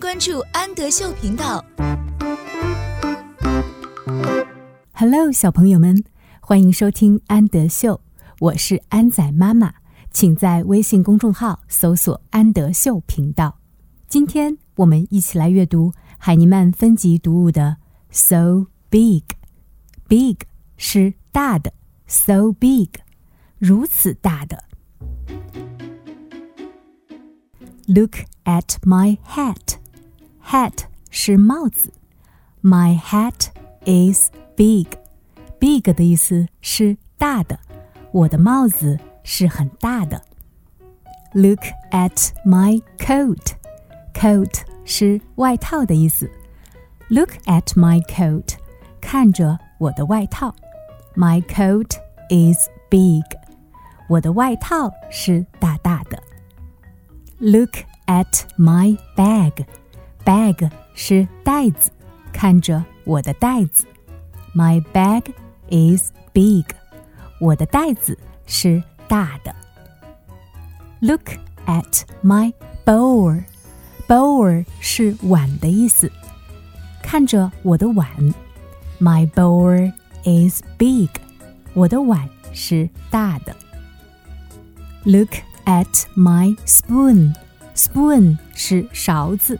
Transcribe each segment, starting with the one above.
关注安德秀频道。Hello，小朋友们，欢迎收听安德秀，我是安仔妈妈，请在微信公众号搜索“安德秀频道”。今天我们一起来阅读海尼曼分级读物的 “So Big”，“Big” 是大的，“So Big”，如此大的。Look at my hat. Hat 是帽子。My hat is big. Big 的意思是大的。我的帽子是很大的。Look at my coat. Coat 是外套的意思。Look at my coat. 看着我的外套。My coat is big. 我的外套是大大的。Look at my bag. Bag 是袋子，看着我的袋子。My bag is big. 我的袋子是大的。Look at my bowl. Bowl 是碗的意思，看着我的碗。My bowl is big. 我的碗是大的。Look at my spoon. Spoon 是勺子，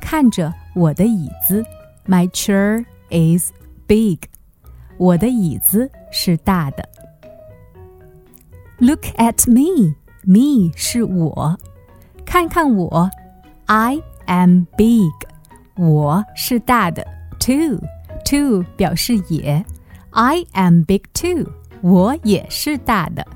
看着我的椅子。My chair is big. 我的椅子是大的。Look at me. Me 是我，看看我。I am big. 我是大的。Too. Too 表示也。I am big too. 我也是大的。